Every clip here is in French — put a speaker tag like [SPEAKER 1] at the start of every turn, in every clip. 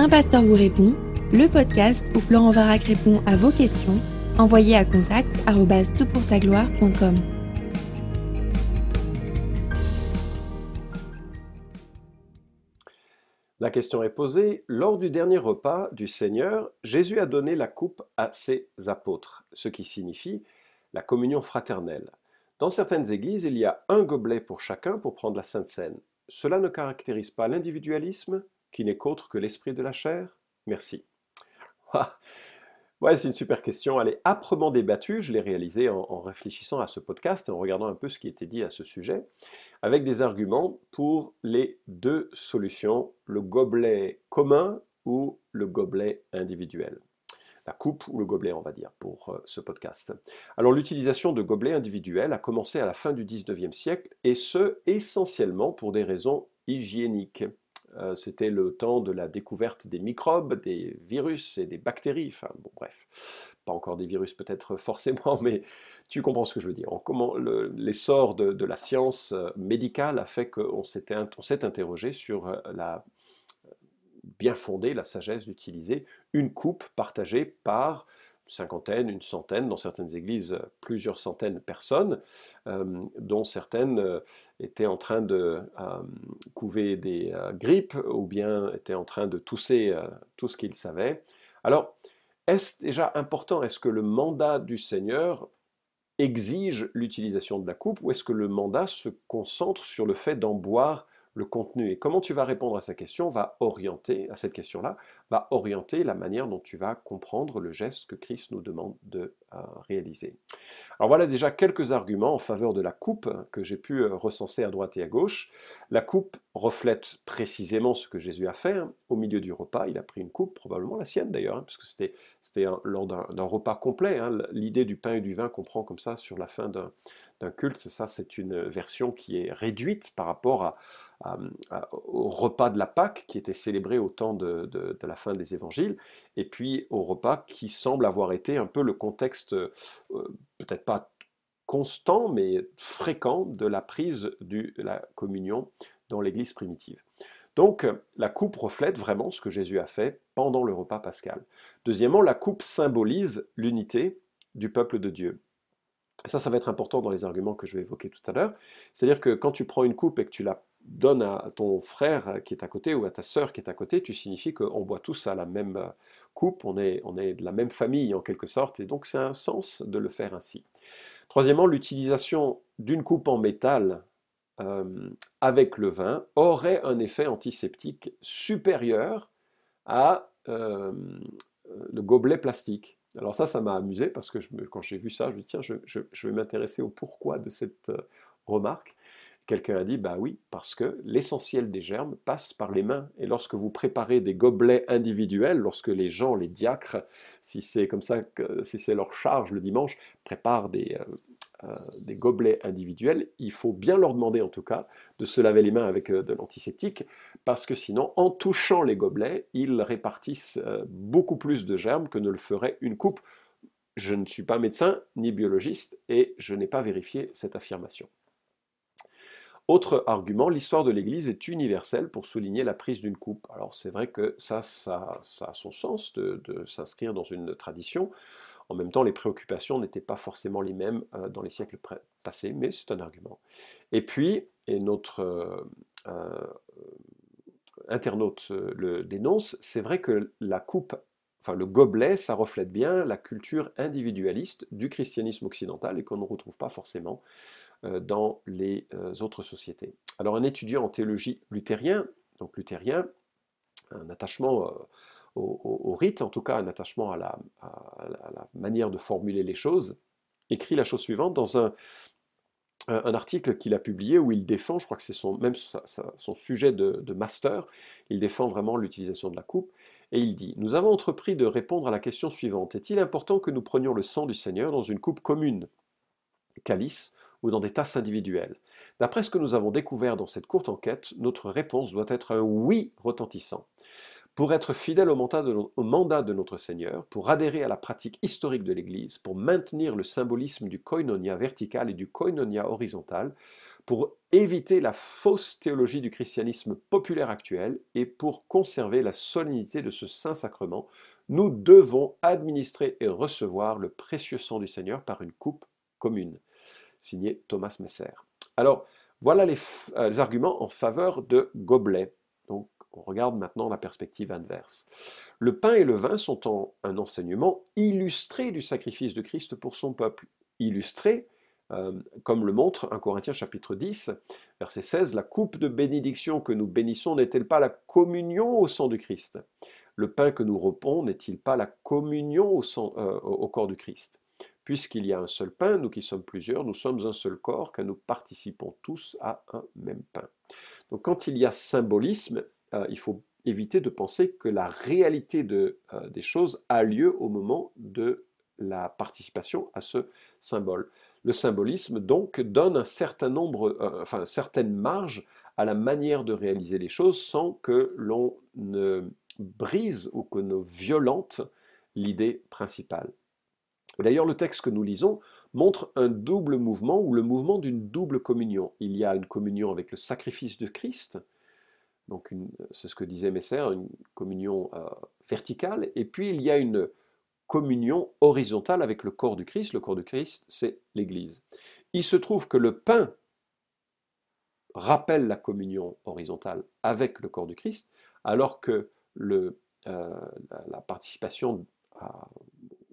[SPEAKER 1] Un pasteur vous répond, le podcast où Florent Varac répond à vos questions, envoyez à contact gloire.com
[SPEAKER 2] La question est posée, lors du dernier repas du Seigneur, Jésus a donné la coupe à ses apôtres, ce qui signifie la communion fraternelle. Dans certaines églises, il y a un gobelet pour chacun pour prendre la Sainte Seine. Cela ne caractérise pas l'individualisme, qui n'est qu'autre que l'esprit de la chair? Merci. Ouais, c'est une super question. Elle est âprement débattue. Je l'ai réalisée en, en, réfléchissant à ce podcast et en regardant un peu ce qui était dit à ce sujet, avec des arguments pour les deux solutions, le gobelet commun ou le gobelet individuel la coupe ou le gobelet, on va dire, pour euh, ce podcast. Alors l'utilisation de gobelets individuels a commencé à la fin du 19e siècle, et ce, essentiellement pour des raisons hygiéniques. Euh, c'était le temps de la découverte des microbes, des virus et des bactéries. Enfin, bon, bref, pas encore des virus peut-être forcément, mais tu comprends ce que je veux dire. L'essor de, de, la science euh, médicale a fait qu'on s'est interrogé sur la bien fondé la sagesse d'utiliser une coupe partagée par cinquantaine, une centaine, dans certaines églises plusieurs centaines de personnes, euh, dont certaines euh, étaient en train de euh, couver des grippes ou bien étaient en train de tousser tout ce qu'ils savaient. Alors, est-ce déjà important Est-ce que le mandat du Seigneur exige l'utilisation de la coupe ou est-ce que le mandat se concentre sur le fait d'en boire le contenu. Et comment tu vas répondre à cette question va orienter, à cette question-là, va orienter la manière dont tu vas comprendre le geste que Christ nous demande de euh, réaliser. Alors voilà déjà quelques arguments en faveur de la coupe que j'ai pu euh, recenser à droite et à gauche. La coupe reflète précisément ce que Jésus a fait. Hein. Au milieu du repas, il a pris une coupe, probablement la sienne d'ailleurs, hein, puisque c'était, c'était lors d'un, repas complet. Hein. L'idée du pain et du vin qu'on prend comme ça sur la fin d'un, d'un culte, ça, c'est une version qui est réduite par rapport au repas de la Pâque qui était célébré au temps de, la fin des évangiles, et puis au repas qui semble avoir été un peu le contexte, euh, peut-être pas constant, mais fréquent de la prise de la communion dans l'Église primitive. Donc la coupe reflète vraiment ce que Jésus a fait pendant le repas pascal. Deuxièmement, la coupe symbolise l'unité du peuple de Dieu. Ça, ça va être important dans les arguments que je vais évoquer tout à l'heure. C'est-à-dire que quand tu prends une coupe et que tu la donne à ton frère qui est à côté ou à ta sœur qui est à côté, tu signifies qu'on boit tous à la même coupe, on est, de la même famille en quelque sorte, et donc c'est un sens de le faire ainsi. Troisièmement, l'utilisation d'une coupe en métal euh, avec le vin aurait un effet antiseptique supérieur à euh, le gobelet plastique. Alors ça, ça m'a amusé parce que quand j'ai vu ça, je me dis tiens, je, vais m'intéresser au pourquoi de cette euh, remarque. Quelqu'un a dit, bah oui, parce que l'essentiel des germes passe par les mains. Et lorsque vous préparez des gobelets individuels, lorsque les gens, les diacres, si c'est comme ça, si c'est leur charge le dimanche, préparent des, euh, euh, des gobelets individuels, il faut bien leur demander en tout cas de se laver les mains avec euh, de l'antiseptique, parce que sinon, en touchant les gobelets, ils répartissent beaucoup plus de germes que ne le ferait une coupe. Je ne suis pas médecin ni biologiste et je n'ai pas vérifié cette affirmation. Autre argument, l'histoire de l'Église est universelle pour souligner la prise d'une coupe. Alors c'est vrai que ça, ça, a son sens de, s'inscrire dans une tradition. En même temps, les préoccupations n'étaient pas forcément les mêmes euh, dans les siècles passés, mais c'est un argument. Et puis, et notre euh, euh, internaute le dénonce, c'est vrai que la coupe, enfin le gobelet, ça reflète bien la culture individualiste du christianisme occidental et qu'on ne retrouve pas forcément dans les autres sociétés. Alors un étudiant en théologie luthérien, donc luthérien, un attachement au, rite, en tout cas un attachement à la, manière de formuler les choses, écrit la chose suivante dans un, un article qu'il a publié où il défend, je crois que c'est son, même son sujet de, master, il défend vraiment l'utilisation de la coupe, et il dit, nous avons entrepris de répondre à la question suivante, est-il important que nous prenions le sang du Seigneur dans une coupe commune, calice, ou dans des tasses individuelles? D'après ce que nous avons découvert dans cette courte enquête, notre réponse doit être un oui retentissant. Pour être fidèle au mandat, de, notre Seigneur, pour adhérer à la pratique historique de l'Église, pour maintenir le symbolisme du koinonia vertical et du koinonia horizontal, pour éviter la fausse théologie du christianisme populaire actuel et pour conserver la solennité de ce saint sacrement, nous devons administrer et recevoir le précieux sang du Seigneur par une coupe commune. Signé Thomas Messer. Alors, voilà les, euh, arguments en faveur de gobelets. Regarde maintenant la perspective inverse. Le pain et le vin sont un enseignement illustré du sacrifice de Christ pour son peuple. Illustré, euh, comme le montre 1 Corinthiens chapitre 10, verset 16, la coupe de bénédiction que nous bénissons n'est-elle pas la communion au sang du Christ? Le pain que nous repons n'est-il pas la communion au, euh, au corps du Christ? Puisqu'il y a un seul pain, nous qui sommes plusieurs, nous sommes un seul corps, car nous participons tous à un même pain. Donc quand il y a symbolisme, euh, il faut éviter de penser que la réalité euh, des choses a lieu au moment de la participation à ce symbole. Le symbolisme donc donne un certain nombre, euh, enfin certaines marges à la manière de réaliser les choses sans que l'on ne brise ou que ne violente l'idée principale. D'ailleurs, le texte que nous lisons montre un double mouvement ou le mouvement d'une double communion. Il y a une communion avec le sacrifice de Christ, donc c'est ce que disait Messer, une communion euh, verticale, et puis il y a une communion horizontale avec le corps du Christ. Le corps du Christ, c'est l'Église. Il se trouve que le pain rappelle la communion horizontale avec le corps du Christ, alors que euh, la, participation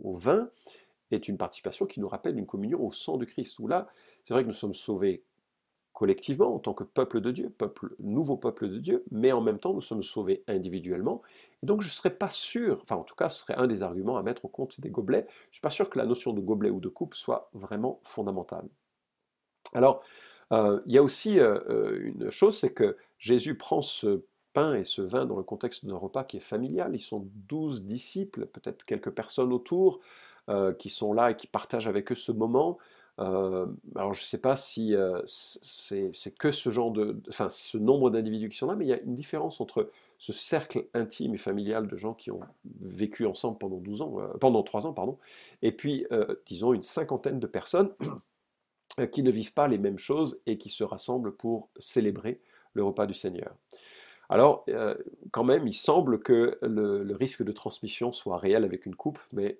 [SPEAKER 2] au vin est une participation qui nous rappelle une communion au sang de Christ, où là, c'est vrai que nous sommes sauvés collectivement en tant que peuple de Dieu, nouveau peuple de Dieu, mais en même temps nous sommes sauvés individuellement. Et donc je ne serais pas sûr, enfin en tout cas ce serait un des arguments à mettre au compte des gobelets, je ne suis pas sûr que la notion de gobelet ou de coupe soit vraiment fondamentale. Alors euh, il y a aussi euh, euh, une chose, c'est que Jésus prend ce pain et ce vin dans le contexte d'un repas qui est familial. Ils sont douze disciples, peut-être quelques personnes autour, qui sont là et qui partagent avec eux ce moment. Euh, alors je ne sais pas si euh, c'est que ce genre de, enfin ce nombre d'individus qui sont là, mais il y a une différence entre ce cercle intime et familial de gens qui ont vécu ensemble pendant 12 ans, euh, pendant 3 ans, pardon, et puis disons une cinquantaine de personnes qui ne vivent pas les mêmes choses et qui se rassemblent pour célébrer le repas du Seigneur. Alors, quand même, il semble que le, le, risque de transmission soit réel avec une coupe, mais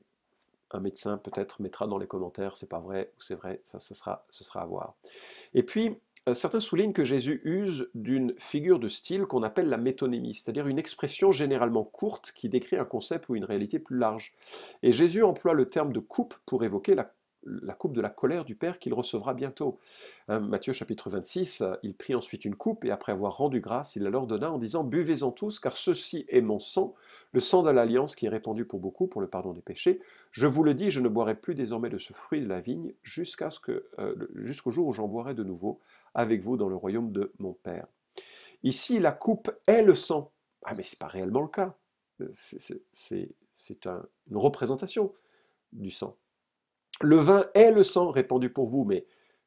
[SPEAKER 2] un médecin peut-être mettra dans les commentaires c'est pas vrai ou c'est vrai, ça sera, ce sera à voir. Et puis, euh, certains soulignent que Jésus use d'une figure de style qu'on appelle la métonymie, c'est-à-dire une expression généralement courte qui décrit un concept ou une réalité plus large. Et Jésus emploie le terme de coupe pour évoquer la la coupe de la colère du Père qu'il recevra bientôt. Hein, Matthieu chapitre 26, il prit ensuite une coupe et après avoir rendu grâce, il la leur donna en disant Buvez-en tous, car ceci est mon sang, le sang de l'alliance qui est répandu pour beaucoup pour le pardon des péchés. Je vous le dis, je ne boirai plus désormais de ce fruit de la vigne jusqu'à ce que, euh, jusqu'au jour où j'en boirai de nouveau avec vous dans le royaume de mon Père. Ici, la coupe est le sang. Ah, mais ce n'est pas réellement le cas. Euh, c'est une représentation du sang. Le vin est le sang répandu pour vous, mais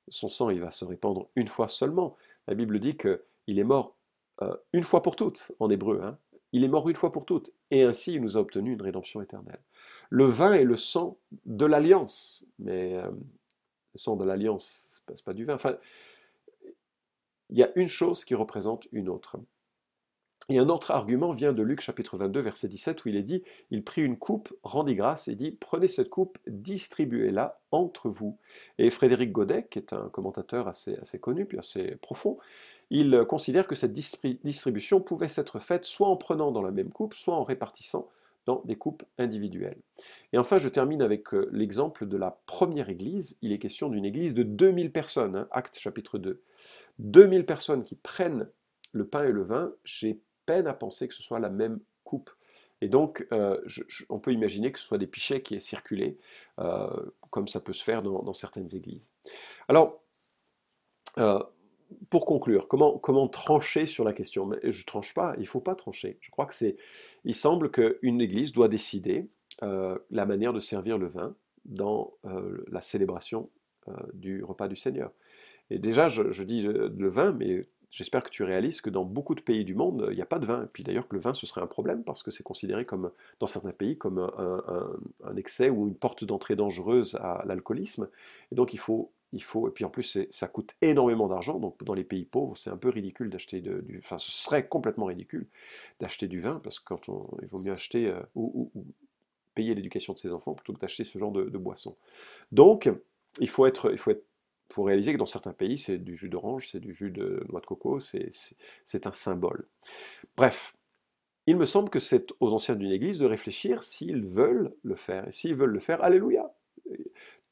[SPEAKER 2] son sang, il va se répandre une fois seulement. La Bible dit qu'il est mort euh, une fois pour toutes, en hébreu. Hein. Il est mort une fois pour toutes, et ainsi il nous a obtenu une rédemption éternelle. Le vin est le sang de l'alliance, mais euh, le sang de l'alliance, ce n'est pas du vin. Enfin, il y a une chose qui représente une autre. Et un autre argument vient de Luc chapitre 22, verset 17, où il est dit, il prit une coupe, rendit grâce et dit, prenez cette coupe, distribuez-la entre vous. Et Frédéric Godet, qui est un commentateur assez, assez connu, puis assez profond, il considère que cette distribution pouvait s'être faite soit en prenant dans la même coupe, soit en répartissant dans des coupes individuelles. Et enfin, je termine avec euh, l'exemple de la première église. Il est question d'une église de 2000 personnes, hein, acte chapitre 2. 2000 personnes qui prennent le pain et le vin. J'ai peine à penser que ce soit la même coupe. Et donc, euh, on peut imaginer que ce soit des pichets qui aient circulé, euh, comme ça peut se faire dans, certaines églises. Alors, euh, pour conclure, comment, comment trancher sur la question? Mais Je tranche pas, il faut pas trancher. Je crois que c'est... Il semble qu'une église doit décider la manière de servir le vin dans la célébration du repas du Seigneur. Et déjà, je dis le vin, mais J'espère que tu réalises que dans beaucoup de pays du monde, il n'y a pas de vin. Et puis d'ailleurs que le vin, ce serait un problème parce que c'est considéré comme, dans certains pays comme un, excès ou une porte d'entrée dangereuse à l'alcoolisme. Et donc il faut il faut, et puis en plus ça coûte énormément d'argent, donc dans les pays pauvres c'est un peu ridicule d'acheter du, enfin ce serait complètement ridicule d'acheter du vin, parce que vaut mieux acheter euh, ou, payer l'éducation de ses enfants plutôt que d'acheter ce genre de, de, boisson. Donc il faut être, il faut être, faut réaliser que dans certains pays c'est du jus d'orange, c'est du jus de noix de coco, c'est un symbole. Bref, il me semble que c'est aux anciens d'une église de réfléchir s'ils veulent le faire. Et s'ils veulent le faire, alléluia.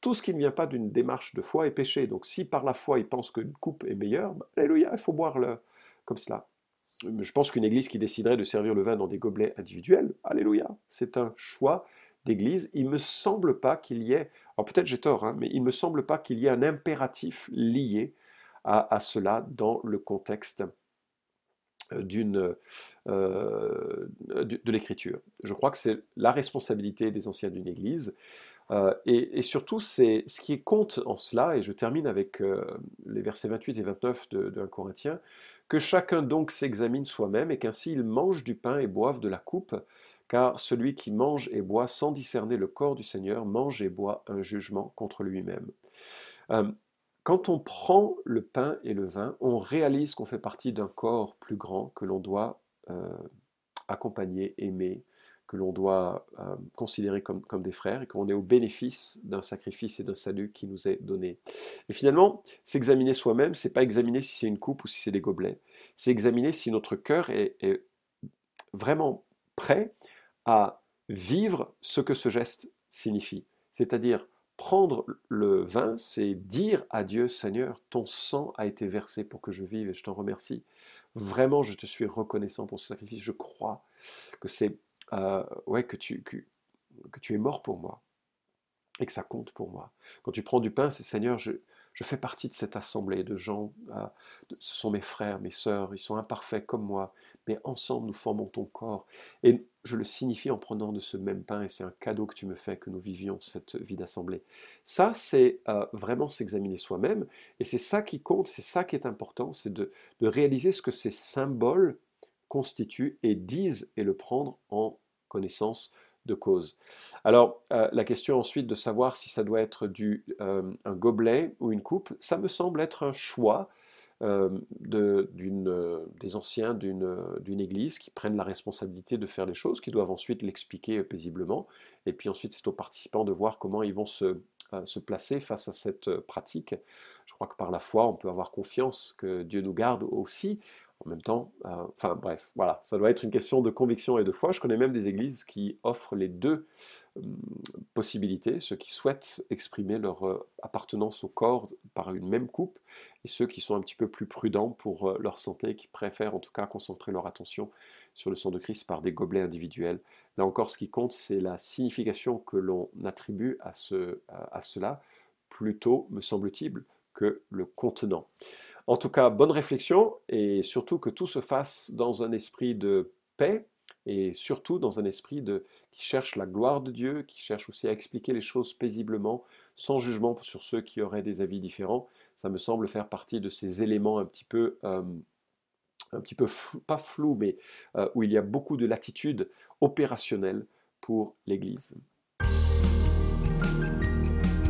[SPEAKER 2] Tout ce qui ne vient pas d'une démarche de foi est péché. Donc si par la foi ils pensent qu'une coupe est meilleure, bah, alléluia, il faut boire le, comme cela. Je pense qu'une église qui déciderait de servir le vin dans des gobelets individuels, alléluia, c'est un choix Il me semble pas qu'il y ait, alors peut-être j'ai tort, hein, mais il me semble pas qu'il y ait un impératif lié à, cela dans le contexte euh, euh, de, l'écriture. Je crois que c'est la responsabilité des anciens d'une Église. Euh, et, surtout, c'est ce qui compte en cela, et je termine avec les versets 28 et 29 de, de 1 Corinthien, que chacun donc s'examine soi-même, et qu'ainsi il mange du pain et boive de la coupe, car celui qui mange et boit sans discerner le corps du Seigneur mange et boit un jugement contre lui-même. Quand on prend le pain et le vin, on réalise qu'on fait partie d'un corps plus grand que l'on doit euh, accompagner, aimer, que l'on doit euh, considérer comme, des frères et qu'on est au bénéfice d'un sacrifice et d'un salut qui nous est donné. Et finalement, s'examiner soi-même, c'est pas examiner si c'est une coupe ou si c'est des gobelets, c'est examiner si notre cœur est vraiment prêt à vivre ce que ce geste signifie. C'est-à-dire Prendre le vin, c'est dire à Dieu, Seigneur, ton sang a été versé pour que je vive et je t'en remercie. Vraiment, je te suis reconnaissant pour ce sacrifice. Je crois que c'est euh, ouais que tu que, que, tu es mort pour moi et que ça compte pour moi. Quand tu prends du pain, c'est Seigneur, je, je fais partie de cette assemblée de gens, euh, ce sont mes frères, mes sœurs, ils sont imparfaits comme moi, mais ensemble nous formons ton corps. Et je le signifie en prenant de ce même pain, et c'est un cadeau que tu me fais que nous vivions cette vie d'assemblée. Ça, c'est euh, vraiment s'examiner soi-même, et c'est ça qui compte, c'est ça qui est important, c'est de, de réaliser ce que ces symboles constituent et disent et le prendre en connaissance cause. Alors, euh, la question ensuite de savoir si ça doit être du, euh, un gobelet ou une coupe, ça me semble être un choix euh, de, des anciens d'une église qui prennent la responsabilité de faire les choses, qui doivent ensuite l'expliquer paisiblement, et puis ensuite c'est aux participants de voir comment ils vont se placer face à cette pratique. Je crois que par la foi, on peut avoir confiance que Dieu nous garde aussi en même temps, euh, enfin bref, voilà, ça doit être une question de conviction et de foi. Je connais même des églises qui offrent les deux hum, possibilités, ceux qui souhaitent exprimer leur euh, appartenance au corps par une même coupe, et ceux qui sont un petit peu plus prudents pour euh, leur santé, qui préfèrent en tout cas concentrer leur attention sur le sang de Christ par des gobelets individuels. Là encore, ce qui compte, c'est la signification que l'on attribue à, à cela, plutôt, me semble-t-il, que le contenant. En tout cas, bonne réflexion et surtout que tout se fasse dans un esprit de paix et surtout dans un esprit qui cherche la gloire de Dieu, qui cherche aussi à expliquer les choses paisiblement, sans jugement sur ceux qui auraient des avis différents. Ça me semble faire partie de ces éléments un petit peu, euh, un petit peu pas flou, mais euh, où il y a beaucoup de latitude opérationnelle pour l'Église.